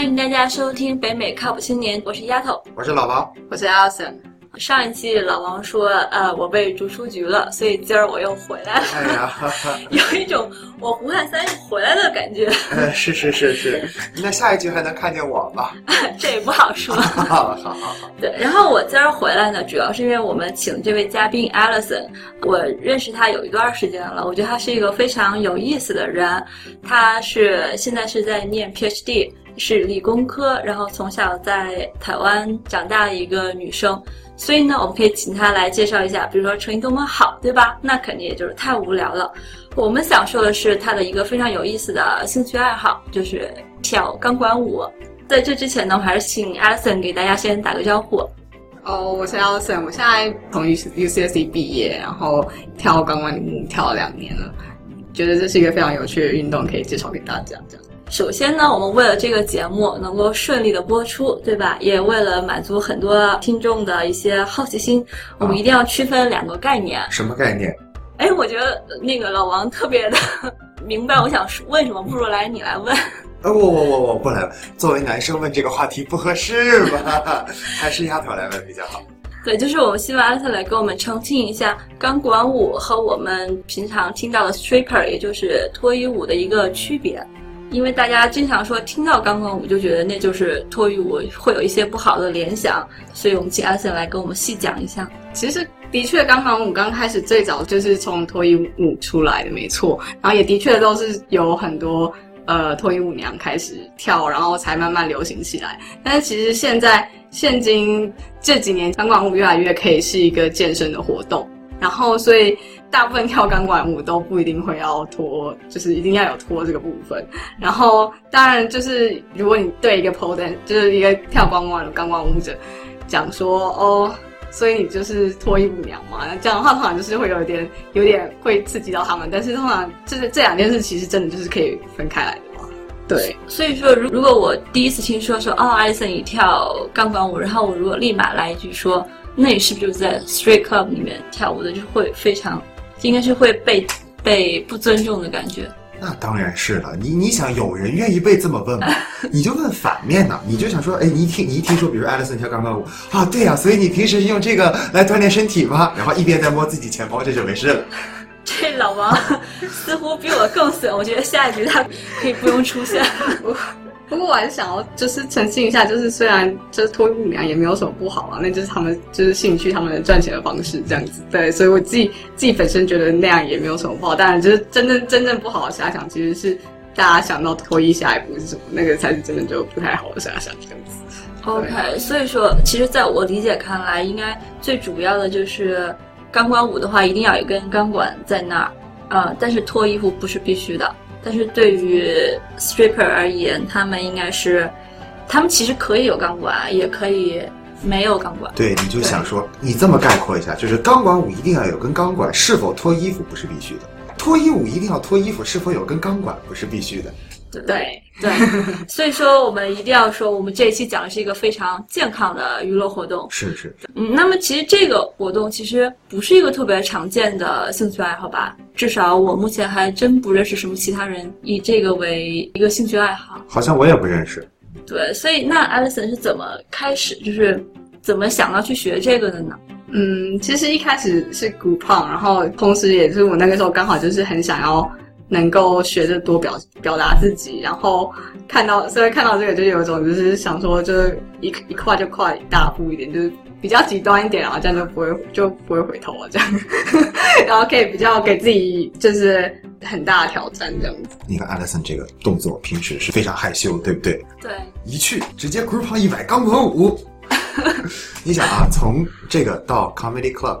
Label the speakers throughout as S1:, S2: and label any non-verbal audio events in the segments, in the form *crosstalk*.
S1: 欢迎大家收听北美靠谱青年，我是丫头，
S2: 我是老王，
S3: 我是 Alison。
S1: 上一期老王说，呃，我被逐出局了，所以今儿我又回来了。
S2: 哎呀，*laughs*
S1: 有一种我胡汉三又回来的感觉。*laughs*
S2: 呃，是是是是，那下一局还能看见我吗？*laughs*
S1: 这也不好说。
S2: 好好好好。
S1: 对，然后我今儿回来呢，主要是因为我们请这位嘉宾 Alison，我认识他有一段时间了，我觉得他是一个非常有意思的人。他是现在是在念 PhD，是理工科，然后从小在台湾长大的一个女生。所以呢，我们可以请他来介绍一下，比如说成绩多么好，对吧？那肯定也就是太无聊了。我们想说的是他的一个非常有意思的兴趣爱好，就是跳钢管舞。在这之前呢，我还是请 Alison 给大家先打个招呼。
S3: 哦，我是 Alison，我现在从 U UCSC 毕业，然后跳钢管舞跳了两年了，觉得这是一个非常有趣的运动，可以介绍给大家这样。
S1: 首先呢，我们为了这个节目能够顺利的播出，对吧？也为了满足很多听众的一些好奇心，我们一定要区分两个概念。
S2: 什么概念？
S1: 哎，我觉得那个老王特别的明白，我想问什么，不如来你来问。
S2: 呃，我我我我不来问，作为男生问这个话题不合适吧？*laughs* 还是丫头来问比较好。
S1: 对，就是我们希望阿特来给我们澄清一下钢管舞和我们平常听到的 stripper，也就是脱衣舞的一个区别。因为大家经常说听到钢管舞就觉得那就是脱衣舞，会有一些不好的联想，所以我们请阿森来跟我们细讲一下。
S3: 其实的确，钢管舞刚开始最早就是从脱衣舞出来的，没错。然后也的确都是有很多呃脱衣舞娘开始跳，然后才慢慢流行起来。但是其实现在现今这几年，钢管舞越来越可以是一个健身的活动，然后所以。大部分跳钢管舞都不一定会要脱，就是一定要有脱这个部分。然后，当然就是如果你对一个 pole dance，就是一个跳钢管的钢管舞者讲说哦，所以你就是脱衣舞娘嘛，那这样的话通常就是会有一点有点会刺激到他们。但是通常就是这两件事其实真的就是可以分开来的嘛。对，
S1: 所以说如如果我第一次听说说哦，艾森你跳钢管舞，然后我如果立马来一句说，那你是不是就在 street club 里面跳舞的，就会非常。应该是会被被不尊重的感觉。
S2: 那当然是了，你你想有人愿意被这么问吗？*laughs* 你就问反面呢，你就想说，哎，你一听你一听说，比如艾丽森跳钢管舞啊，对呀，所以你平时用这个来锻炼身体吗？然后一边在摸自己钱包，这就没事了。*laughs*
S1: 这老王 *laughs* 似乎比我更损，我觉得下一局他可以不用出现。
S3: 不过我还是想要就是澄清一下，就是虽然就是脱衣舞娘也没有什么不好啊，那就是他们就是兴趣，他们赚钱的方式这样子。对，所以我自己自己本身觉得那样也没有什么不好。当然，就是真正真正不好的遐想，其实是大家想到脱衣下一步是什么，那个才是真的就不太好的遐想这样子。
S1: OK，所以说，其实在我理解看来，应该最主要的就是钢管舞的话，一定要有一根钢管在那儿啊，但是脱衣服不是必须的。但是对于 stripper 而言，他们应该是，他们其实可以有钢管，也可以没有钢管。
S2: 对，你就想说，你这么概括一下，就是钢管舞一定要有根钢管，是否脱衣服不是必须的；脱衣舞一定要脱衣服，是否有根钢管不是必须的。
S1: 对对，*laughs* 所以说我们一定要说，我们这一期讲的是一个非常健康的娱乐活动。
S2: 是是，
S1: 嗯，那么其实这个活动其实不是一个特别常见的兴趣爱好吧？至少我目前还真不认识什么其他人以这个为一个兴趣爱好。
S2: 好像我也不认识。
S1: 对，所以那 Alison 是怎么开始，就是怎么想到去学这个的呢？
S3: 嗯，其实一开始是鼓胖，然后同时也是我那个时候刚好就是很想要。能够学着多表表达自己，然后看到，所以看到这个就有一种就是想说，就是一一跨就跨一大步一点，就是比较极端一点，然后这样就不会就不会回头了，这样，*laughs* 然后可以比较给自己就是很大的挑战这样子。
S2: 你看艾 l 森这个动作平时是非常害羞，对不对？
S1: 对。
S2: 一去直接 group 一百钢管舞，*laughs* 你想啊，从这个到 comedy club。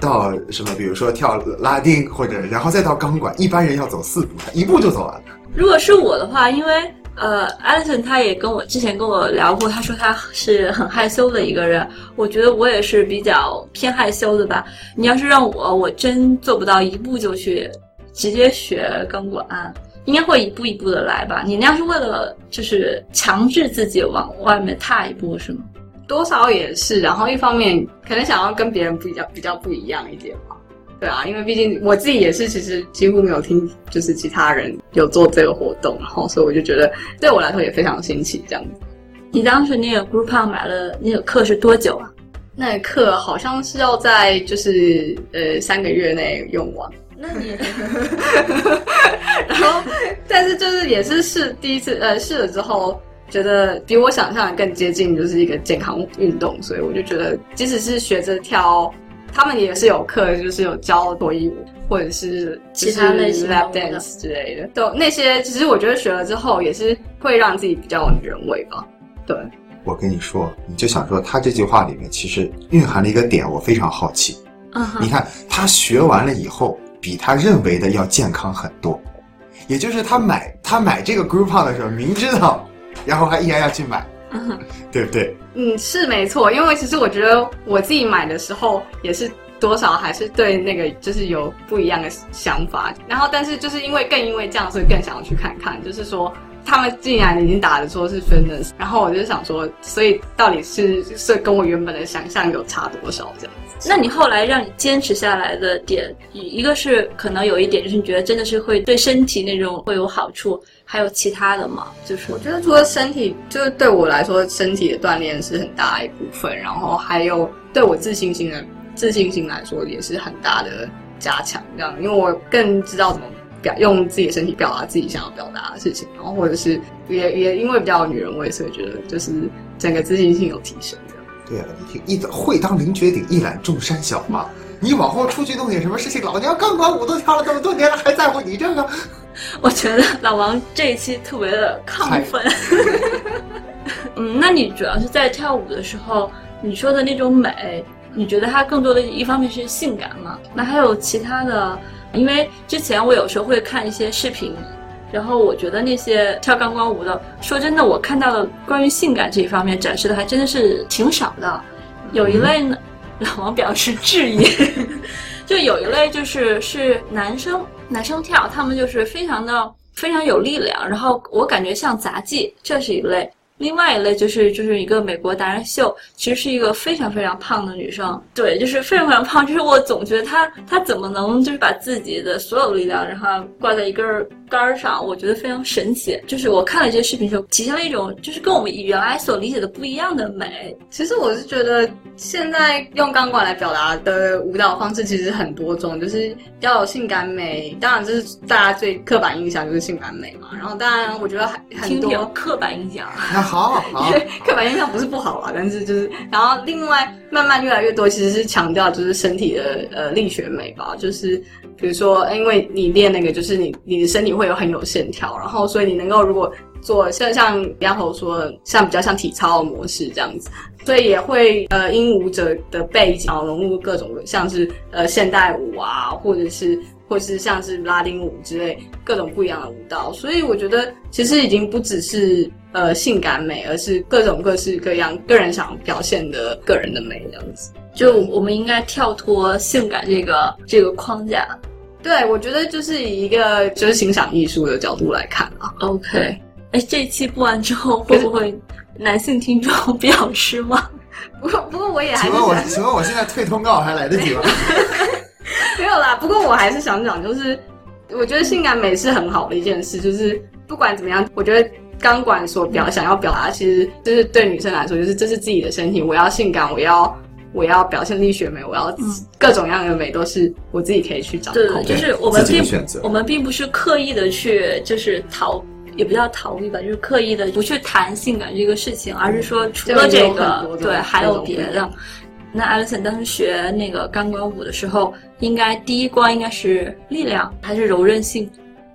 S2: 到什么？比如说跳拉丁，或者然后再到钢管，一般人要走四步，一步就走完了。
S1: 如果是我的话，因为呃，Alison 他也跟我之前跟我聊过，他说他是很害羞的一个人。我觉得我也是比较偏害羞的吧。你要是让我，我真做不到一步就去直接学钢管，应该会一步一步的来吧。你那样是为了就是强制自己往外面踏一步，是吗？
S3: 多少也是，然后一方面可能想要跟别人比较比较不一样一点嘛，对啊，因为毕竟我自己也是，其实几乎没有听，就是其他人有做这个活动，然后所以我就觉得对我来说也非常新奇这样子。
S1: 你当时那个 Groupon 买了那个课是多久啊？
S3: 那个课好像是要在就是呃三个月内用完。
S1: 那你 *laughs*
S3: 然后，但是就是也是试第一次呃试了之后，觉得比我想象的更接近就是一个健康运动，所以我就觉得即使是学着跳，他们也是有课，就是有教脱衣舞或者是
S1: 其他类型的
S3: lap
S1: 舞的
S3: dance 之类的，都那些其实我觉得学了之后也是会让自己比较有女人味吧。对，
S2: 我跟你说，你就想说他这句话里面其实蕴含了一个点，我非常好奇。
S1: 嗯哼。
S2: 你看他学完了以后，比他认为的要健康很多，也就是他买他买这个 Groupon 的时候，明知道，然后还依然要去买，
S1: 嗯。
S2: 对不对？
S3: 嗯，是没错，因为其实我觉得我自己买的时候也是多少还是对那个就是有不一样的想法，然后但是就是因为更因为这样，所以更想要去看看，就是说他们竟然已经打的说是 fitness，然后我就想说，所以到底是是跟我原本的想象有差多少这样子？
S1: 那你后来让你坚持下来的点，一一个是可能有一点就是你觉得真的是会对身体那种会有好处，还有其他的吗？就是
S3: 我觉得除了身体，就是对我来说，身体的锻炼是很大一部分，然后还有对我自信心的自信心来说也是很大的加强。这样，因为我更知道怎么表用自己的身体表达自己想要表达的事情，然后或者是也也因为比较有女人味，所以觉得就是整个自信心有提升。
S2: 对了，你听一会当凌绝顶，一览众山小嘛。你往后出去弄点什么事情，老娘钢管舞都跳了这么多年了，还在乎你这个？*laughs*
S1: 我觉得老王这一期特别的亢奋。*laughs* 嗯，那你主要是在跳舞的时候，你说的那种美，你觉得它更多的一方面是性感吗？那还有其他的？因为之前我有时候会看一些视频，然后我觉得那些跳钢管舞的，说真的，我看到的关于性感这一方面展示的还真的是挺少的。有一类呢，*laughs* 老王表示质疑，*laughs* 就有一类就是是男生男生跳，他们就是非常的非常有力量，然后我感觉像杂技，这是一类。另外一类就是就是一个美国达人秀，其实是一个非常非常胖的女生，对，就是非常非常胖，就是我总觉得她她怎么能就是把自己的所有力量，然后挂在一根杆儿上，我觉得非常神奇。就是我看了这些视频之后，体现了一种就是跟我们原来所理解的不一样的美。
S3: 其实我是觉得现在用钢管来表达的舞蹈方式其实很多种，就是要有性感美，当然这是大家最刻板印象就是性感美嘛。然后当然我觉得还很
S1: 听
S3: 多
S1: 刻板印象
S2: 好好，*laughs*
S3: 刻板印象不是不好啊，但是就是，然后另外慢慢越来越多，其实是强调就是身体的呃力学美吧，就是比如说，因为你练那个，就是你你的身体会有很有线条，然后所以你能够如果做像像丫头说，像比较像体操的模式这样子，所以也会呃因舞者的背景，然后融入各种像是呃现代舞啊，或者是。或是像是拉丁舞之类各种不一样的舞蹈，所以我觉得其实已经不只是呃性感美，而是各种各式各样个人想表现的个人的美这样子。
S1: 就我们应该跳脱性感这个这个框架。
S3: 对，我觉得就是以一个就是欣赏艺术的角度来看啊。
S1: OK，哎，这一期播完之后 *laughs* 会不会男性听众比较失望？
S3: 不过不过我也还
S2: 请问我请问我现在退通告还来得及吗？*laughs* *laughs*
S3: 没有啦，不过我还是想讲，就是我觉得性感美是很好的一件事，就是不管怎么样，我觉得钢管所表想要表达，其实就是对女生来说，就是这是自己的身体，我要性感，我要我要表现力学美，我要各种样的美都是我自己可以去掌控。
S1: 对对，就是我们并
S2: 选择
S1: 我们并不是刻意的去就是逃，也不叫逃避吧，就是刻意的不去谈性感这个事情，而是说除了这个对，还有别的。那艾丽森当时学那个钢管舞的时候，应该第一关应该是力量还是柔韧性？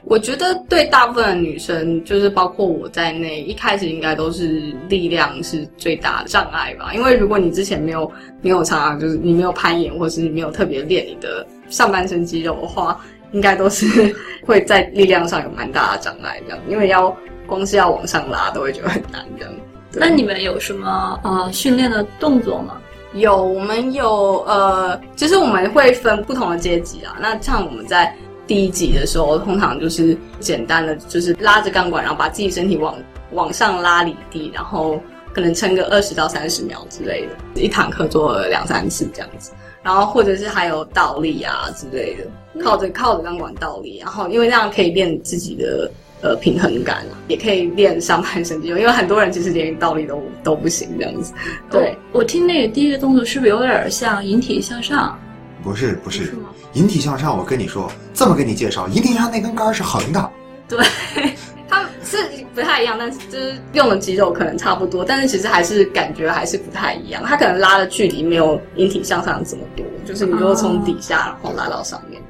S3: 我觉得对大部分的女生，就是包括我在内，一开始应该都是力量是最大的障碍吧。因为如果你之前没有没有常常就是你没有攀岩，或是你没有特别练你的上半身肌肉的话，应该都是 *laughs* 会在力量上有蛮大的障碍这样。因为要光是要往上拉，都会觉得很难这样。
S1: 那你们有什么呃训练的动作吗？
S3: 有，我们有呃，其实我们会分不同的阶级啊。那像我们在第一集的时候，通常就是简单的，就是拉着钢管，然后把自己身体往往上拉离地，然后可能撑个二十到三十秒之类的，一堂课做两三次这样子。然后或者是还有倒立啊之类的，靠着靠着钢管倒立，然后因为那样可以练自己的呃平衡感，也可以练上半身肌肉，因为很多人其实连倒立都都不行这样子。对，
S1: 我听那个第一个动作是不是有点像引体向上？
S2: 不是不是
S1: 是吗，
S2: 引体向上，我跟你说，这么跟你介绍，引体向上那根杆儿是横的，
S1: 对，*laughs*
S3: 它是不太一样，但是就是用的肌肉可能差不多，但是其实还是感觉还是不太一样。它可能拉的距离没有引体向上这么多，就是你如果从底下然后拉到上面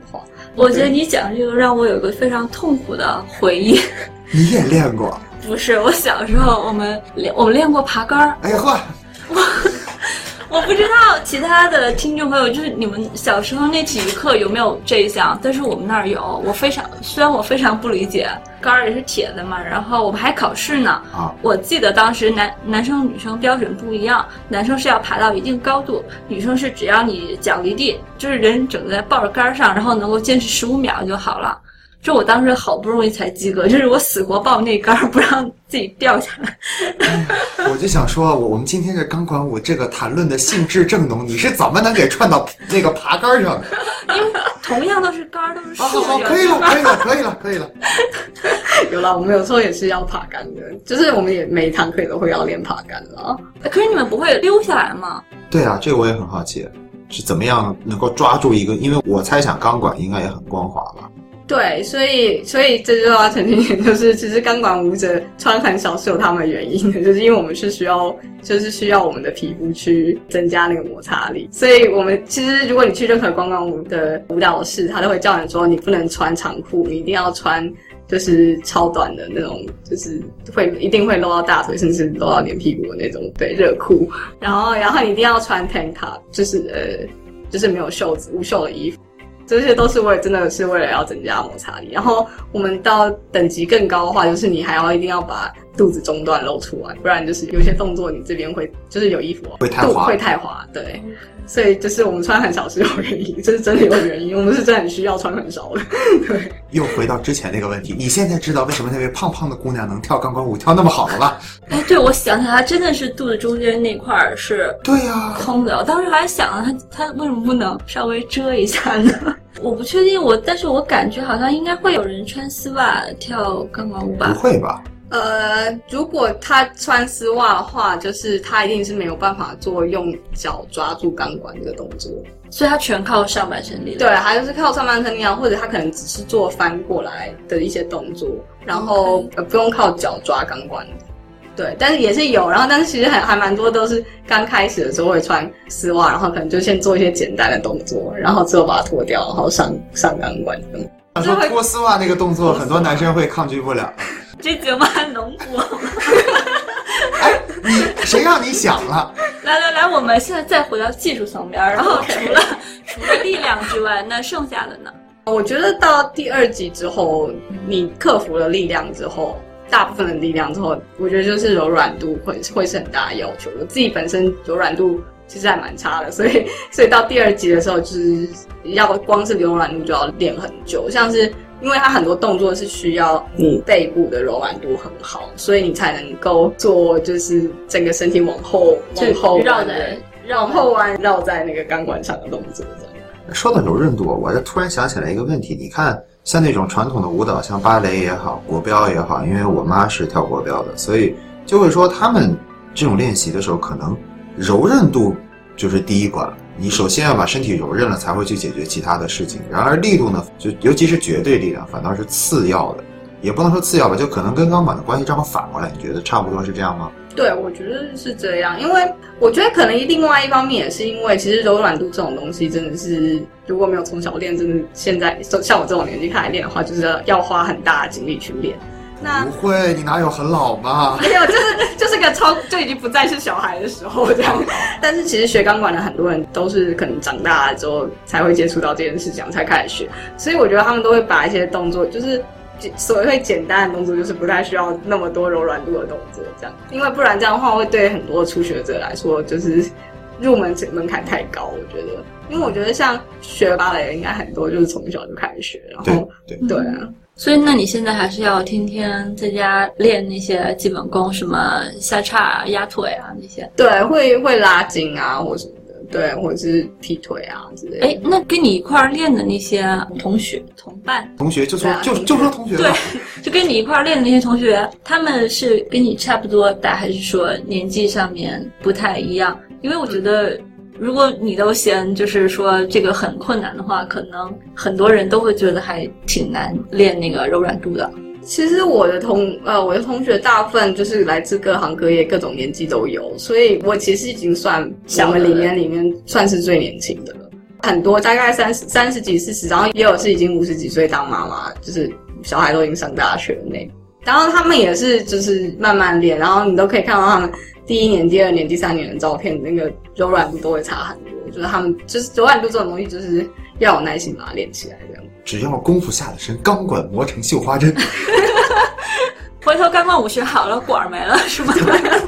S1: 我觉得你讲这个让我有个非常痛苦的回忆。*laughs*
S2: 你也练过？
S1: 不是，我小时候我们练我们练过爬杆儿，
S2: 哎呀呵，
S1: 我 *laughs* 不知道其他的听众朋友，就是你们小时候那体育课有没有这一项？但是我们那儿有。我非常虽然我非常不理解，杆儿也是铁的嘛，然后我们还考试呢。
S2: 啊，
S1: 我记得当时男男生女生标准不一样，男生是要爬到一定高度，女生是只要你脚离地，就是人整个在抱着杆儿上，然后能够坚持十五秒就好了。这我当时好不容易才及格，*laughs* 就是我死活抱那杆儿不让自己掉下来。*laughs*
S2: 我就想说，我我们今天这钢管舞这个谈论的兴致正浓，你是怎么能给串到那个爬杆儿上的？*laughs*
S1: 因为同样都是杆儿，都是
S2: 好好好，可以了，可以了，可以了，可以了。
S3: 有了，我们有时候也是要爬杆的，就是我们也每一堂课也都会要练爬杆啦。
S1: 可是你们不会溜下来吗？
S2: 对啊，这个我也很好奇，是怎么样能够抓住一个？因为我猜想钢管应该也很光滑吧。
S3: 对，所以所以这就要澄清一点，就是其实钢管舞者穿很少是有他们的原因的，就是因为我们是需要，就是需要我们的皮肤去增加那个摩擦力，所以我们其实如果你去任何钢管舞的舞蹈室，他都会叫你说你不能穿长裤，你一定要穿就是超短的那种，就是会一定会露到大腿，甚至露到连屁股的那种对热裤，然后然后你一定要穿 tank top，就是呃就是没有袖子无袖的衣服。这些都是为了真的是为了要增加摩擦力。然后我们到等级更高的话，就是你还要一定要把肚子中段露出来，不然就是有些动作你这边会就是有衣服哦
S2: 会太滑
S3: 会太滑，对。所以就是我们穿很少是有原因，这是真的有原因，我们是真的很需要穿很少的。对，*laughs*
S2: 又回到之前那个问题，你现在知道为什么那位胖胖的姑娘能跳钢管舞跳那么好了吧？
S1: 哎，对，我想起来，他真的是肚子中间那块儿是
S2: 对呀、
S1: 空的。我当时还想了，他他为什么不能稍微遮一下呢？我不确定，我但是我感觉好像应该会有人穿丝袜跳钢管舞吧不？
S2: 会吧？
S3: 呃，如果他穿丝袜的话，就是他一定是没有办法做用脚抓住钢管这个动作。
S1: 所以他全靠上半身力量。
S3: 对，还就是靠上半身力量，或者他可能只是做翻过来的一些动作，然后呃不用靠脚抓钢管。对，但是也是有，然后但是其实还还蛮多都是刚开始的时候会穿丝袜，然后可能就先做一些简单的动作，然后之后把它脱掉，然后上上钢管这样。
S2: 他说脱丝袜那个动作，很多男生会抗拒不了。
S1: 这节目还能播吗？
S2: 哎，你谁让你想了？
S1: 来来来，我们现在再回到技术层面儿，然后除了 *laughs* *laughs* 除了力量之外，那剩下的呢？
S3: 我觉得到第二集之后，你克服了力量之后，大部分的力量之后，我觉得就是柔软度会会是很大的要求。我自己本身柔软度其实还蛮差的，所以 *laughs* 所以到第二集的时候，就是要光是柔软度就要练很久，像是。因为它很多动作是需要你背部的柔软度很好，所以你才能够做，就是整个身体往后往后绕的
S1: 绕在绕
S3: 往后弯绕在那个钢管上的动作，这样。
S2: 说到柔韧度，我就突然想起来一个问题，你看，像那种传统的舞蹈，像芭蕾也好，国标也好，因为我妈是跳国标的，所以就会说他们这种练习的时候，可能柔韧度就是第一关。你首先要把身体柔韧了，才会去解决其他的事情。然而力度呢，就尤其是绝对力量，反倒是次要的，也不能说次要吧，就可能跟钢管的关系正好反过来。你觉得差不多是这样吗？
S3: 对，我觉得是这样，因为我觉得可能另外一方面也是因为，其实柔软度这种东西真的是如果没有从小练，真的现在像我这种年纪开始练的话，就是要花很大的精力去练。那
S2: 不会，你哪有很老嘛？*laughs*
S3: 没有，就是就是个超就已经不再是小孩的时候这样。但是其实学钢管的很多人都是可能长大了之后才会接触到这件事情，才开始学。所以我觉得他们都会把一些动作，就是所谓简单的动作，就是不太需要那么多柔软度的动作，这样。因为不然这样的话，会对很多初学者来说，就是入门门槛太高。我觉得，因为我觉得像学芭蕾，应该很多就是从小就开始学，然后
S2: 对，
S3: 对啊。
S1: 所以，那你现在还是要天天在家练那些基本功，什么下叉、压腿啊那些。
S3: 对，会会拉筋啊，或什么的。对，或者是劈腿啊之类的。
S1: 哎，那跟你一块儿练的那些同学、同伴，
S2: 同学就说
S3: 啊
S2: 就就说同学
S1: 对，，*laughs* 就跟你一块儿练的那些同学，他们是跟你差不多大，还是说年纪上面不太一样？因为我觉得，如果你都嫌就是说这个很困难的话，可能很多人都会觉得还挺难练那个柔软度的。
S3: 其实我的同呃我的同学大部分就是来自各行各业、各种年纪都有，所以我其实已经算
S1: 小的
S3: 我们里面里面算是最年轻的了。很多大概三十三十几、四十，然后也有是已经五十几岁当妈妈，就是小孩都已经上大学了那。然后他们也是就是慢慢练，然后你都可以看到他们第一年、第二年、第三年的照片，那个柔软度都会差很多。就是他们就是柔软度这种东西，就是要有耐心把它练起来，这样。
S2: 只要功夫下了身，钢管磨成绣花针，*laughs*
S1: 回头钢管舞学好了，管儿没了是吗？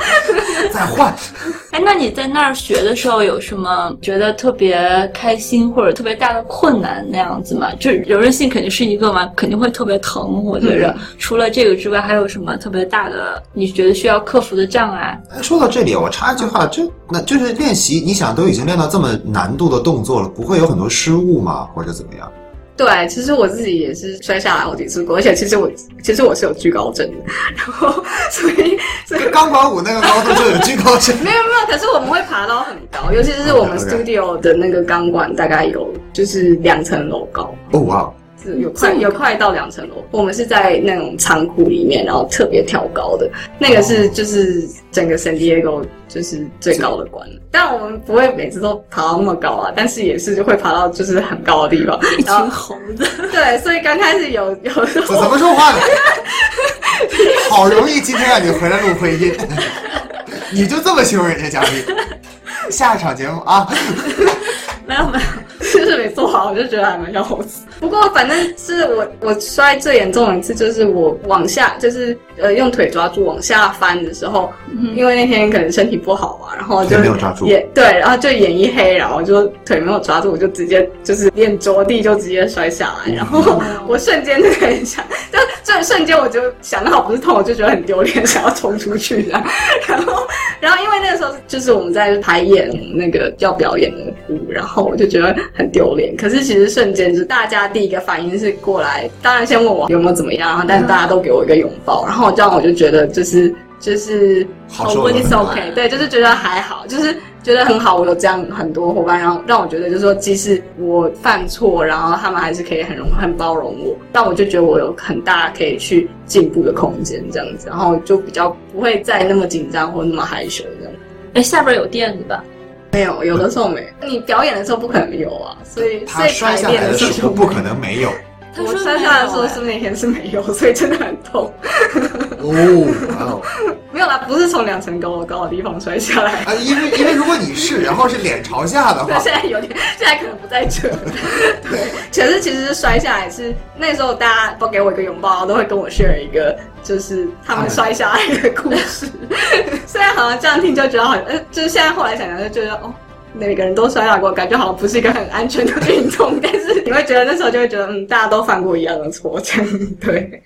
S1: *laughs*
S2: 再换。*laughs*
S1: 哎，那你在那儿学的时候有什么觉得特别开心或者特别大的困难那样子吗？就是柔韧性肯定是一个嘛，肯定会特别疼。我觉着、除了这个之外，还有什么特别大的你觉得需要克服的障碍？
S2: 哎，说到这里，我插一句话，就那就是练习，你想都已经练到这么难度的动作了，不会有很多失误吗？或者怎么样？
S3: 对，其实我自己也是摔下来好几次过，而且其实我其实我是有惧高症的，然后所以所以
S2: 钢管舞那个高度就有惧高症。
S3: 没有没有，可是我们会爬到很高，尤其是我们 studio 的那个钢管大概有就是两层楼高。
S2: 哦哇，
S3: 是有快有快到两层楼，我们是在那种仓库里面，然后特别挑高的，那个是就是整个 San Diego 就是最高的关，但我们不会每次都爬到那么高啊，但是也是会爬到就是很高的地方，
S1: 一
S3: 然后
S1: 群猴子，
S3: 对，所以刚开始有有时候
S2: 怎么说话呢？*laughs* 好容易今天让你回来录会音，你就这么形容人家嘉宾？下一场节目啊，
S1: 没 *laughs* 有没有，
S3: 就是没做好，我就觉得还蛮像猴子。不过反正是我我摔最严重的一次，就是我往下，就是呃用腿抓住往下翻的时候，因为那天可能身体不好嘛，然后就
S2: 没有抓住。
S3: 也对，然后就眼一黑，然后就腿没有抓住，我就直接就是脸着地就直接摔下来，然后我瞬间就很想，就这瞬间我就想到不是痛，我就觉得很丢脸，想要冲出去这样，*laughs* 然后然后因为那个时候就是我们在排演那个要表演的舞，然后我就觉得很丢脸。可是其实瞬间就是大家第一个反应是过来，当然先问我有没有怎么样，然后但是大家都给我一个拥抱，然后这样我就觉得就是就是
S2: 好受了
S3: it's OK，对，就是觉得还好，就是觉得很好，我有这样很多伙伴，然后让我觉得就是说，即使我犯错，然后他们还是可以很容很包容我，但我就觉得我有很大可以去进步的空间，这样子，然后就比较不会再那么紧张或那么害羞这样。
S1: 哎，下边有垫子吧？
S3: 没有，有的时候没有。你表演的时候不可能有啊，所以所以
S2: 他摔下来的
S3: 时候
S2: 不可能没有。
S3: 我
S1: 他说
S3: 摔下来的时候是那天是没有，所以真的很痛。
S2: 哦，哇哦，
S3: 没有啦，不是从两层高高的地方摔下来。
S2: 啊，因为因为如果你是，然后是脸朝下的
S3: 对，
S2: 话，*laughs*
S3: 现在有点，现在可能不在这。*laughs* 对，可是其实是摔下来是那时候大家都给我一个拥抱，都会跟我 share 一个就是他们摔下来的故事。*laughs* 虽然好像这样听就觉得好，呃，就是现在后来想想就觉得哦。每个人都摔下过，感觉好像不是一个很安全的运动，但是你会觉得那时候就会觉得，嗯，大家都犯过一样的错，这样对。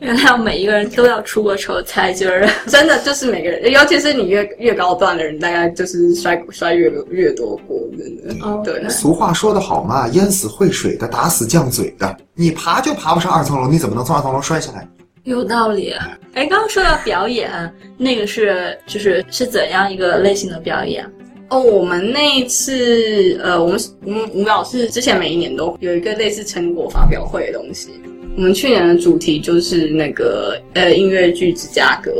S1: 原来每一个人都要出过丑才就是 *laughs*
S3: 真的就是每个人，尤其是你越越高段的人，大概就是摔摔越越多锅，真的。
S1: 哦
S3: 对，
S2: 俗话说得好嘛，淹死会水的，打死犟嘴的。你爬就爬不上二层楼，你怎么能从二层楼摔下来？
S1: 有道理。哎，刚刚说到表演，那个是就是是怎样一个类型的表演？
S3: 哦，我们那一次，呃，我们我们舞蹈是之前每一年都有一个类似成果发表会的东西。我们去年的主题就是那个呃音乐剧《芝加哥》，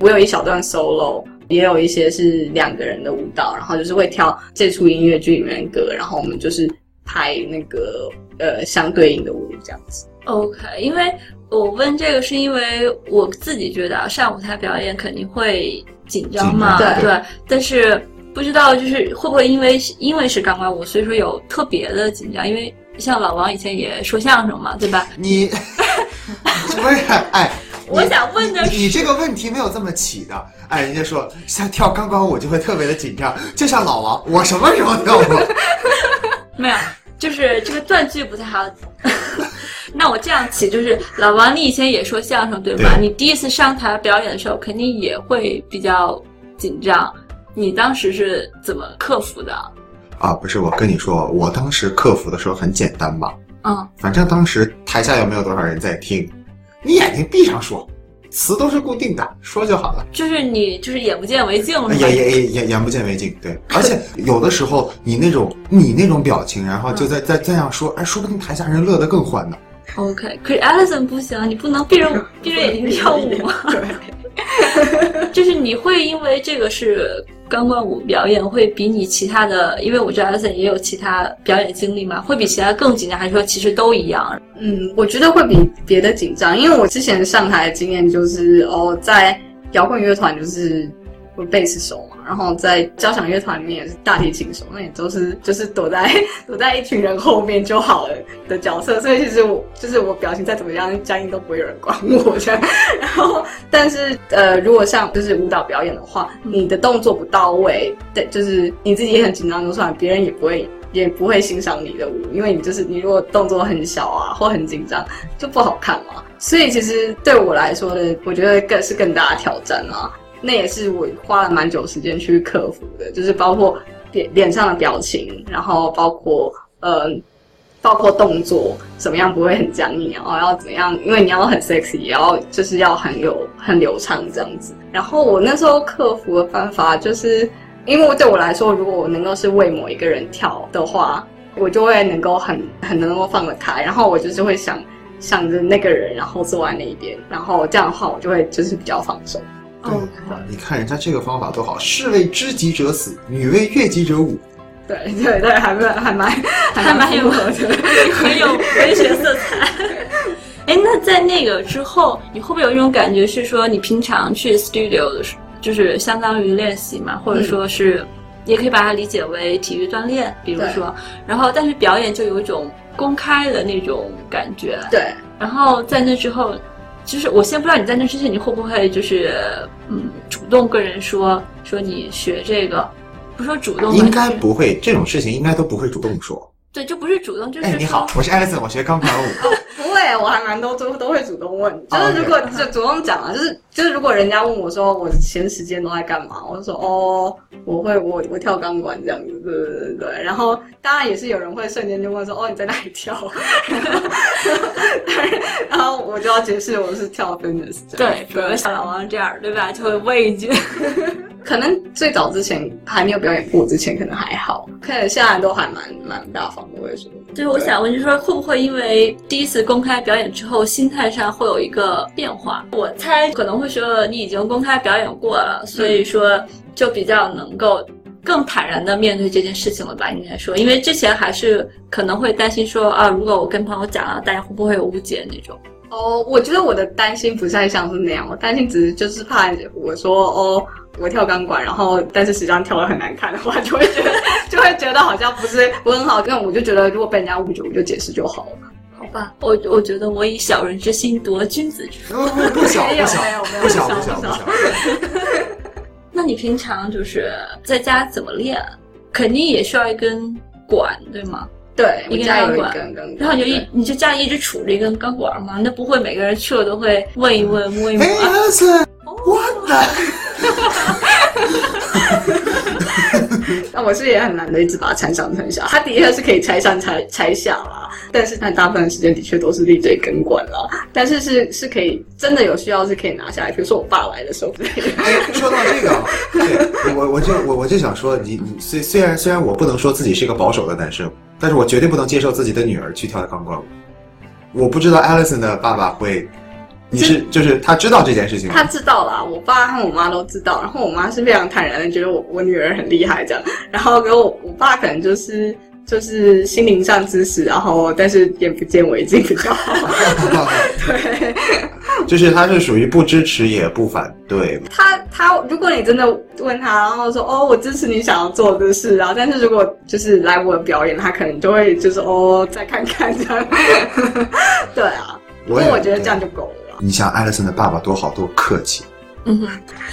S3: 我有一小段 solo，也有一些是两个人的舞蹈，然后就是会跳这出音乐剧里面的歌，然后我们就是拍那个呃相对应的舞这样子。
S1: OK，因为我问这个是因为我自己觉得啊，上舞台表演肯定会紧张嘛，
S3: 对。
S1: 对，但是不知道就是会不会因为因为是钢管舞，所以说有特别的紧张，因为像老王以前也说相声嘛，对吧？
S2: 你 *laughs* 不是哎？
S1: 我想问的是
S2: 你你这个问题没有这么起的。哎，人家说像跳钢管舞就会特别的紧张，就像老王，我什么时候跳过？*laughs*
S1: 没有，就是这个断句不太好。*laughs* 那我这样起，就是老王，你以前也说相声对吧？
S2: 对
S1: 你第一次上台表演的时候，肯定也会比较紧张。你当时是怎么克服的？
S2: 啊，不是，我跟你说，我当时克服的时候很简单嘛，
S1: 嗯，
S2: 反正当时台下又没有多少人在听，你眼睛闭上说，词都是固定的，说就好了。
S1: 就是你就是眼不见为净，是吧？
S2: 眼眼眼眼眼不见为净，对。而且 *laughs* 有的时候你那种你那种表情，然后就在在这样说，哎，说不定台下人乐得更欢呢。
S1: OK，可是 Alison 不行，你不能闭着闭着眼睛跳舞吗？
S3: 对，*laughs*
S1: 就是你会因为这个是钢管舞表演，会比你其他的，因为我觉得阿森也有其他表演经历嘛，会比其他更紧张，还是说其实都一样？
S3: 嗯，我觉得会比别的紧张，因为我之前上台的经验就是哦，在摇滚乐团就是我贝斯手嘛，然后在交响乐团里面也是大提琴手，那也都是就是躲在 *laughs* 躲在一群人后面就好了的角色，所以其实我就是我表情再怎么样僵硬都不会有人管我这样。然后，但是呃，如果像就是舞蹈表演的话，你的动作不到位，对，就是你自己也很紧张就算，别人也不会。也不会欣赏你的舞，因为你就是你如果动作很小啊或很紧张，就不好看嘛。所以其实对我来说的，我觉得更是更大的挑战啊。那也是我花了蛮久时间去克服的，就是包括脸脸上的表情，然后包括呃，包括动作怎么样不会很僵硬，然后要怎么样，因为你要很 sexy，也要就是要很有很流畅这样子。然后我那时候克服的办法就是。因为对我来说，如果我能够是为某一个人跳的话，我就会能够很很能够放得开，然后我就是会想想着那个人，然后坐在那一边，然后这样的话，我就会就是比较放松。
S2: 对，你看人家这个方法多好，士为知己者死，女为悦己者舞。
S3: 对对对，还蛮还蛮 *laughs*
S1: 还蛮有很有文学色彩。*laughs* 哎，那在那个之后，你会不会有一种感觉是说，你平常去 studio 的时候？就是相当于练习嘛，或者说是，也可以把它理解为体育锻炼，比如说，然后但是表演就有一种公开的那种感觉。
S3: 对。
S1: 然后在那之后，就是我先不知道你在那之前你会不会就是嗯主动跟人说说你学这个，不说主动，
S2: 应该不会这种事情应该都不会主动说。
S1: 对，就不是主动，就是
S2: 哎，你好，我是艾丽森，我学钢管舞。*laughs*
S3: 不会，我还蛮多都都会主动问，就是如果就主动讲啊，就是就是如果人家问我说我闲时间都在干嘛，我就说哦，我会我我跳钢管这样子，对对对对。然后当然也是有人会瞬间就问说哦你在哪里跳，*laughs* 然后我就要解释我是跳 fitness。
S1: 对，比如小老王这样，对吧？就会问一句。
S3: 可能最早之前还没有表演过之前可能还好，可能现在都还蛮蛮大方的，我也说。
S1: 对，我想问，就是说会不会因为第一次公开表演之后，心态上会有一个变化？我猜可能会说你已经公开表演过了，所以说就比较能够更坦然的面对这件事情了吧？应该说，因为之前还是可能会担心说啊，如果我跟朋友讲了，大家会不会有误解那种？
S3: 哦，我觉得我的担心不太像是那样，我担心只是就是怕我说哦。我跳钢管，然后但是实际上跳的很难看的话，就会觉得 *laughs* 就会觉得好像不是不是很好。那我就觉得如果被人家误解，我就解释就好了。
S1: 好吧，我我觉得我以小人之心夺君子之腹。
S2: 不小不小
S3: 没有没有
S2: 不小不小不小。*laughs*
S1: 那你平常就是在家怎么练？肯定也需要一根管，对吗？
S3: 对，
S1: 一根
S3: 钢
S1: 管，然后你就一你就家里一直杵着一根钢管嘛？那不会每个人去了都会问一问摸一摸？
S2: 哎，儿子，我的。
S3: 那我是也很难的，一直把它拆上拆下。它的确是可以拆上拆拆下啦，但是它大部分时间的确都是立这根管了。但是是是可以真的有需要是可以拿下来，比如说我爸来的时候。
S2: 哎，说到这个，对我我就我我就想说，你你虽虽然虽然我不能说自己是一个保守的男生，但是我绝对不能接受自己的女儿去跳钢管舞。我不知道 Alison 的爸爸会。你是就是他知道这件事情吗？
S3: 他知道啦，我爸和我妈都知道，然后我妈是非常坦然的，觉得我我女儿很厉害这样，然后给我我爸可能就是就是心灵上支持，然后但是眼不见为净比较好。*laughs* 对，
S2: 就是他是属于不支持也不反对。
S3: 他他如果你真的问他，然后说哦我支持你想要做的事然后，但是如果就是来我的表演，他可能就会就是哦再看看这样。*laughs* 对啊，不过我觉得这样就够了。
S2: 你像艾丽森的爸爸多好多客气，
S1: 嗯哼，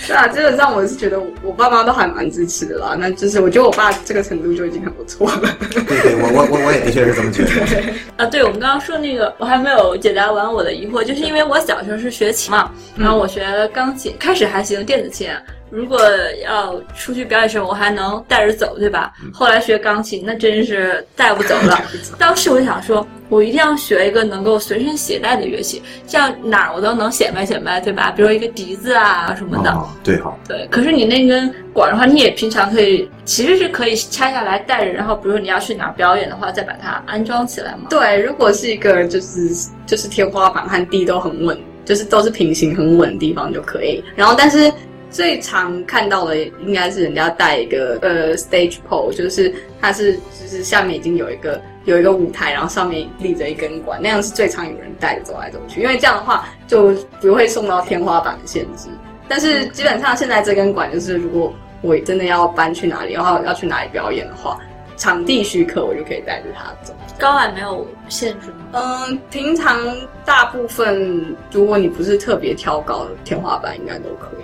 S3: 对啊，基本上我是觉得我爸妈都还蛮支持的啦。那就是我觉得我爸这个程度就已经很不错了。
S2: 对对，我我我我也的确是这么觉得。
S1: 啊，对，我们刚刚说那个，我还没有解答完我的疑惑，就是因为我小时候是学琴嘛，然后我学钢琴，开始还行，电子琴。如果要出去表演时，我还能带着走，对吧？后来学钢琴，那真是带不走了。*laughs* 当时我就想说，我一定要学一个能够随身携带的乐器，这样哪儿我都能显摆显摆，对吧？比如一个笛子啊什么的。
S2: 哦，对哈。
S1: 对，可是你那根管的话，你也平常可以，其实是可以拆下来带着，然后比如你要去哪儿表演的话，再把它安装起来嘛。
S3: 对，如果是一个就是就是天花板和地都很稳，就是都是平行很稳的地方就可以。然后，但是最常看到的应该是人家带一个呃 stage pole，就是它是就是下面已经有一个有一个舞台，然后上面立着一根管，那样是最常有人带着走来走去，因为这样的话就不会送到天花板的限制。但是基本上现在这根管就是如果我真的要搬去哪里，然后要去哪里表演的话，场地许可我就可以带着它走。
S1: 高矮没有限制吗？
S3: 嗯，平常大部分如果你不是特别挑高的天花板，应该都可以。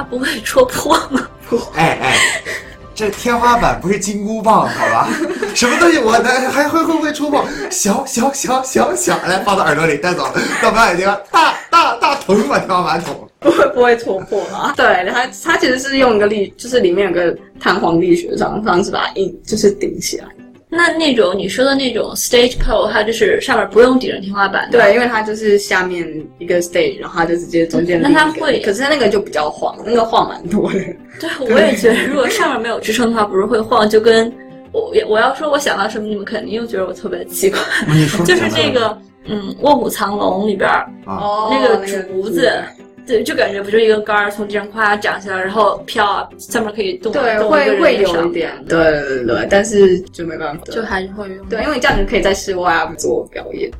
S1: 它不会戳破吗？*laughs*
S2: 哎哎，这天花板不是金箍棒，好吧？*laughs* 什么东西我的还会会不会戳破？小小小小小，来放到耳朵里带走，到表演地方大大大捅把天花板捅。
S3: 不会不会戳破啦。对，它它其实是用一个力，就是里面有个弹簧力学上方式把它硬就是顶起来。
S1: 那那种你说的那种 stage pole，它就是上面不用顶着天花板的。
S3: 对，因为它就是下面一个 stage，然后它就直接中间。
S1: 那它会，
S3: 可是它那个就比较晃，那个晃蛮多的。
S1: 对，我也觉得，如果上面没有支撑的话，不是会晃，就跟我我要说我想到什么，你们肯定又觉得我特别奇怪。
S2: 你说，
S1: 就是这个，嗯，《卧虎藏龙》里边
S3: 哦
S1: 那个竹子。对，就感觉不就一根杆儿从地上咵长下来，然后飘啊，上面可以动。
S3: 对，会会有一点，对对对，但是就没办法，
S1: 就还是会用。
S3: 对，因为这样子可以在室外啊做表演。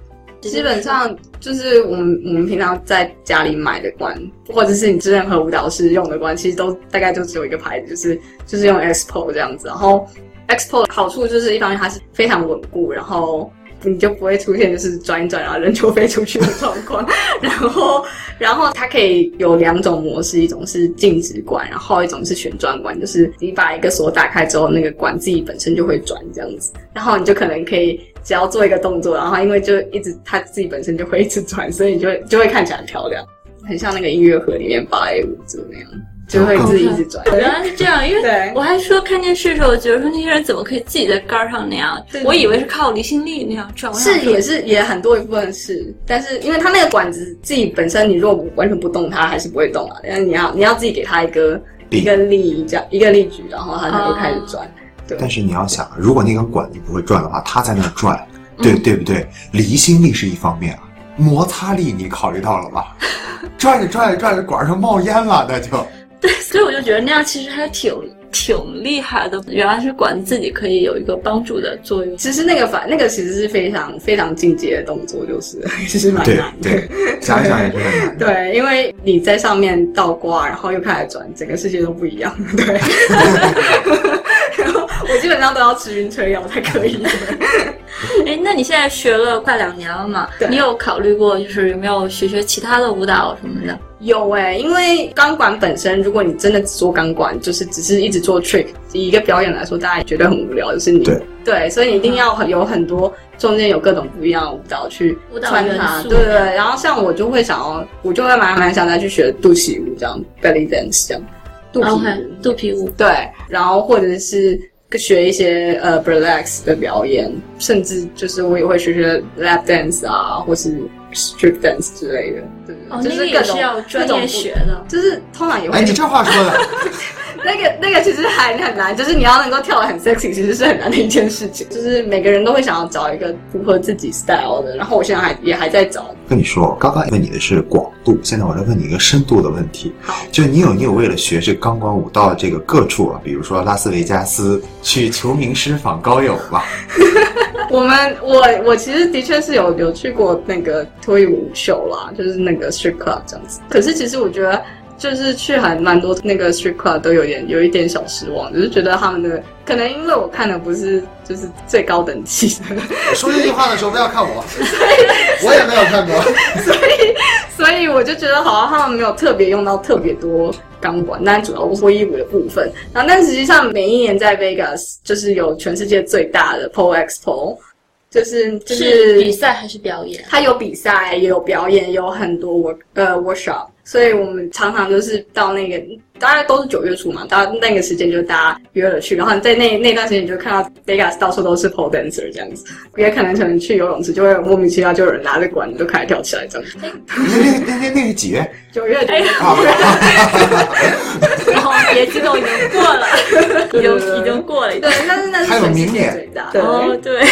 S3: 基本上就是我们我们平常在家里买的管，或者是你任何舞蹈师用的管，其实都大概就只有一个牌子，就是就是用 Expo 这样子。然后 Expo 好处就是一方面它是非常稳固，然后。你就不会出现就是转一转然后人就飞出去的状况，*laughs* 然后，然后它可以有两种模式，一种是静止管，然后一种是旋转管，就是你把一个锁打开之后，那个管自己本身就会转这样子，然后你就可能可以只要做一个动作，然后因为就一直它自己本身就会一直转，所以你就就会看起来很漂亮，很像那个音乐盒里面芭蕾舞者那样。就会自己一直转。
S1: 原来是这样，因为我还说看电视的时候，我觉得说那些人怎么可以自己在杆上那样？我以为是靠离心力那样转。
S3: 是也是也很多一部分是，但是因为它那个管子自己本身，你如果完全不动它，还是不会动啊。但是你要你要自己给它一个一个力这样一个力矩，然后它才会开始转。对。
S2: 但是你要想，如果那根管子不会转的话，它在那转，对对不对？离心力是一方面啊，摩擦力你考虑到了吧？*laughs* 转着转着转着，管上冒烟了，那就。
S1: 对，所以我就觉得那样其实还挺挺厉害的。原来是管自己可以有一个帮助的作用。
S3: 其实那个反那个其实是非常非常进阶的动作，就是 *laughs* 其实蛮难
S2: 的。*laughs* 想想也是很难。
S3: 对，因为你在上面倒挂，然后又开始转，整个世界都不一样。对。然后我基本上都要吃晕车药才可以。*laughs*
S1: 哎，那你现在学了快两年了嘛？你有考虑过就是有没有学学其他的舞蹈什么的？
S3: 有哎，因为钢管本身，如果你真的只做钢管，就是只是一直做 trick，以一个表演来说，大家也觉得很无聊。就是你对，所以你一定要很有很多中间有各种不一样的舞蹈去穿插，对对对。然后像我就会想要，我就会蛮蛮想再去学肚脐舞这样，belly dance 这样，
S1: 肚皮舞，肚皮舞
S3: 对，然后或者是学一些呃 burlesque 的表演，甚至就是我也会学学 lap dance 啊，或是。Strip dance 之类的，对，就是各种
S1: 各种学的，
S3: 就是通常也会。
S2: 哎，你这话说的，*laughs*
S3: 那个那个其实还很难，就是你要能够跳的很 sexy，其实是很难的一件事情。就是每个人都会想要找一个符合自己 style 的，然后我现在还也还在找。
S2: 跟你说，刚刚问你的是广度，现在我来问你一个深度的问题。
S3: 好，
S2: 就你有你有为了学这钢管舞到这个各处啊，比如说拉斯维加斯去求名师访高友吗？*laughs*
S3: 我们我我其实的确是有有去过那个脱衣舞秀啦，就是那个 street club 这样子。可是其实我觉得，就是去还蛮多那个 street club 都有点有一点小失望，就是觉得他们的可能因为我看的不是就是最高等级的。
S2: 说这句话的时候不要看我，*laughs* 所以我也没有看过。
S3: 所以所以我就觉得好像他们没有特别用到特别多钢管，但主要是脱衣舞的部分。然后但实际上每一年在 Vegas 就是有全世界最大的 Pole Expo。就是就是
S1: 比赛还是表演？
S3: 它有比赛，也有表演，有很多 work 呃 workshop，所以我们常常就是到那个大概都是九月初嘛，到那个时间就大家约了去，然后在那那段时间你就看到 Vegas 到处都是 pole dancer 这样子，也可能可能去游泳池就会莫名其妙就有人拿着管就开始跳起来这样。
S2: 那那那那那是几月？
S3: 九月
S1: 然后别激动，已经过了，已经已经过了。
S3: 对，但是那是
S2: 还有
S3: 全世界
S2: 明年
S3: 最大。
S1: 哦，对，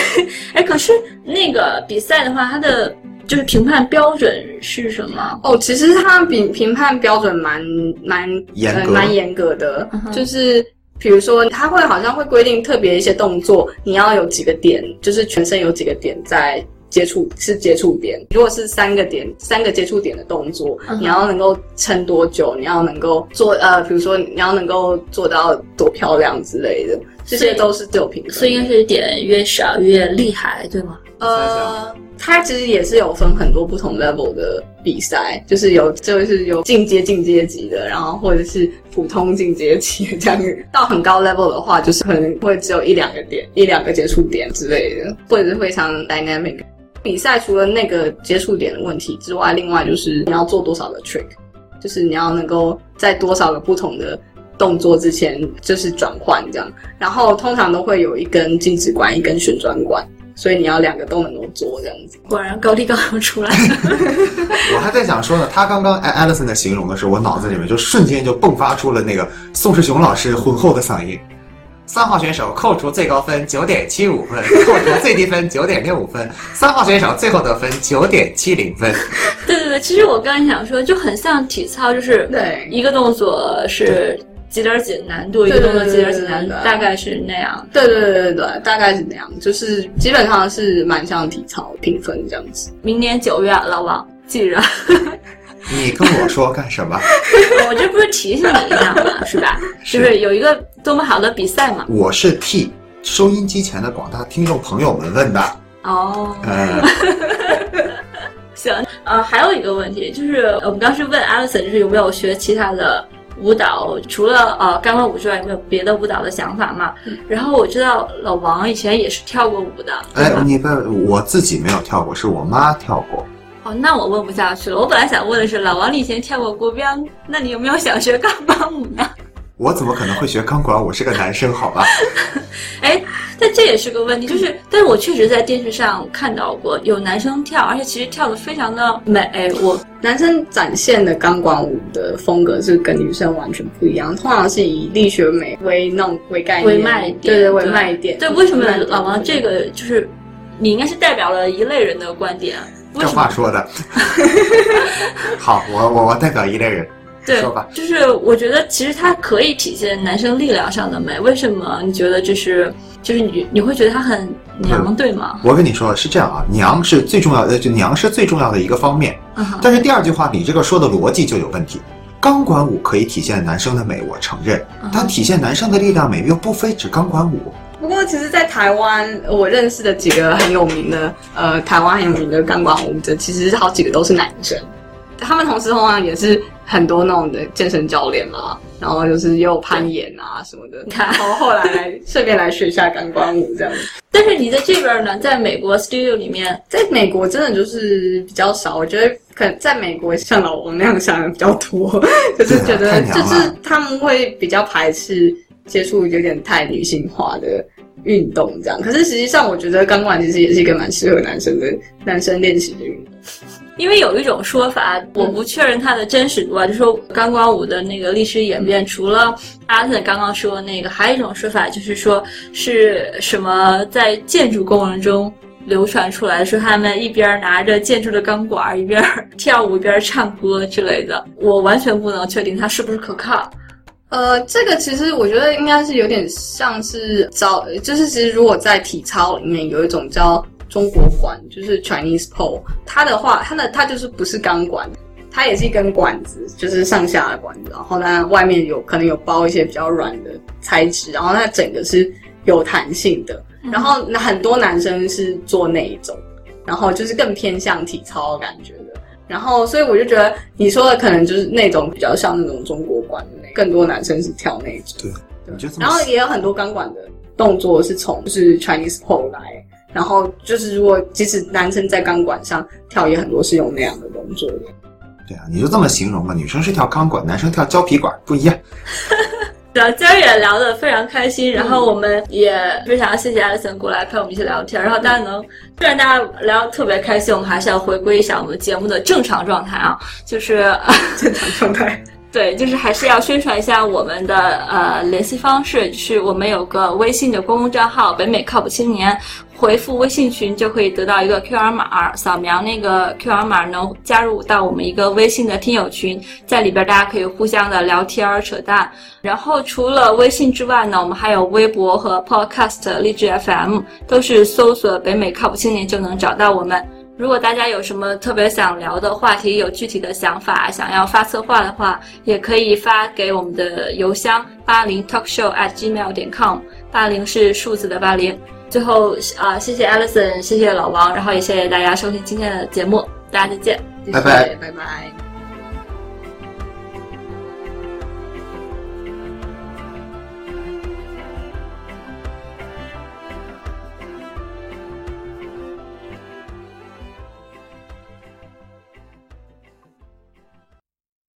S1: 哎，可是那个比赛的话，它的就是评判标准是什么？
S3: 哦，其实它评评判标准蛮蛮
S2: 严格
S3: 呃蛮严格的，
S1: 嗯
S3: 就是比如说，它会好像会规定特别一些动作，你要有几个点，就是全身有几个点在接触是接触点。如果是三个点，三个接触点的动作，
S1: 嗯
S3: 你要能够撑多久？你要能够做呃，比如说你要能够做到多漂亮之类的，这些都是都有评分。
S1: 所以应该是点越少越厉害，对吗？
S3: 呃，它其实也是有分很多不同 level 的比赛，就是有就是有进阶进阶级的，然后或者是普通进阶级的这样。到很高 level 的话，就是可能会只有一两个点、一两个接触点之类的，或者是非常 dynamic。比赛除了那个接触点的问题之外，另外就是你要做多少个 trick，就是你要能够在多少个不同的动作之前就是转换这样。然后通常都会有一根静止管，一根旋转管。所以你要两个都能够做这样子。
S1: 果然高低杠要出来了。*laughs*
S2: 我还在想说呢，他刚刚艾 Alison 的形容的时候，我脑子里面就瞬间就迸发出了那个宋世雄老师浑厚的嗓音。三号选手扣除最高分九点七五分，*laughs* 扣除最低分九点六五分。三号选手最后得分九点七零分。
S1: 对对对，其实我刚才想说，就很像体操，就是
S3: 对
S1: 一个动作是几点几难度，一个动作几点几难度，大概是那样。
S3: 对对对对对，大概是那样，就是基本上是蛮像体操评分这样子。
S1: 明年九月，老王记着，
S2: 你跟我说干什么？
S1: 我这不是提醒你一下吗？是吧？
S2: 是
S1: 就是有一个多么好的比赛嘛。
S2: 我是替收音机前的广大听众朋友们问的。
S1: 哦，
S2: 呃，
S1: 行，呃，还有一个问题就是，我们当时问 Alison，就是有没有学其他的舞蹈，除了呃钢管舞之外，有没有别的舞蹈的想法嘛？然后我知道老王以前也是跳过舞的，对
S2: 哎，？你不我自己没有跳过，是我妈跳过。
S1: 哦，那我问不下去了。我本来想问的是，老王你以前跳过国标，那你有没有想学钢管舞呢？
S2: 我怎么可能会学钢管？我是个男生，好吧？*laughs*
S1: 哎，但这也是个问题，就是，但是我确实在电视上看到过有男生跳，而且其实跳的非常的美。我
S3: 男生展现的钢管舞的风格是跟女生完全不一样，通常是以力学美为那种为概念，
S1: 为卖点，
S3: 对对，为卖点。
S1: 对，为什么老王这个就是你应该是代表了一类人的观点？为
S2: 这？话说的。*laughs* 好，我我我代表一类人。
S1: 对
S2: 说吧，
S1: 就是我觉得其实它可以体现男生力量上的美。为什么你觉得这是？就是你你会觉得它很娘，对吗？
S2: 我跟你说是这样啊，娘是最重要的，就娘是最重要的一个方面。但是第二句话，你这个说的逻辑就有问题。钢管舞可以体现男生的美，我承认，
S1: 嗯
S2: 但体现男生的力量美又不非指钢管舞。
S3: 不过，其实，在台湾，我认识的几个很有名的，呃，台湾很有名的钢管舞者，其实好几个都是男生。他们同时通常也是很多那种的健身教练嘛，然后就是也有攀岩啊什么的。
S1: 你看
S3: 然后后来来顺便来学一下钢管舞这样子。
S1: 但是你在这边呢，在美国 studio 里面，
S3: 在美国真的就是比较少，我觉得可能在美国像老王那样想的比较多，*laughs* 就是觉得就是他们会比较排斥接触有点太女性化的运动这样。可是实际上，我觉得钢管其实也是一个蛮适合男生的男生练习的运动。
S1: 因为有一种说法，我不确认它的真实度啊，就说钢管舞的那个历史演变，除了阿森刚刚说的那个，还有一种说法就是说是什么在建筑工人中流传出来，说他们一边拿着建筑的钢管，一边跳舞一边唱歌之类的。我完全不能确定它是不是可靠。
S3: 呃，这个其实我觉得应该是有点像是招，就是其实如果在体操里面有一种叫中国管，就是 Chinese pole，它的话，它的它就是不是钢管，它也是一根管子，就是上下的管子，然后呢外面有可能有包一些比较软的材质，然后它整个是有弹性的，然后很多男生是做那一种，然后就是更偏向体操感觉的。然后，所以我就觉得你说的可能就是那种比较像那种中国管的，更多男生是跳那种。
S2: 对，
S3: 然后也有很多钢管的动作是从就是 Chinese pole 来然后就是如果即使男生在钢管上跳，也很多是用那样的动作的。
S2: 对啊，你就这么形容吧，女生是跳钢管，男生跳胶皮管，不一样。
S1: 然后今儿也聊得非常开心，然后我们也非常谢谢艾森过来陪我们一起聊天。然后大家能，虽然大家聊得特别开心，我们还是要回归一下我们节目的正常状态啊，就是 *laughs*
S3: 正常状态。*laughs*
S1: 对，就是还是要宣传一下我们的呃联系方式，就是我们有个微信的公共账号“北美靠谱青年”，回复微信群就可以得到一个 QR 码，扫描那个 QR 码能加入到我们一个微信的听友群，在里边大家可以互相的聊天扯淡。然后除了微信之外呢，我们还有微博和 Podcast 励志 FM，都是搜索“北美靠谱青年”就能找到我们。如果大家有什么特别想聊的话题，有具体的想法，想要发策划的话，也可以发给我们的邮箱八零 talkshow at gmail 点 com，八零是数字的八零。最后啊，谢谢 Alison，谢谢老王，然后也谢谢大家收听今天的节目，大家再见，
S2: 拜拜
S3: 拜拜。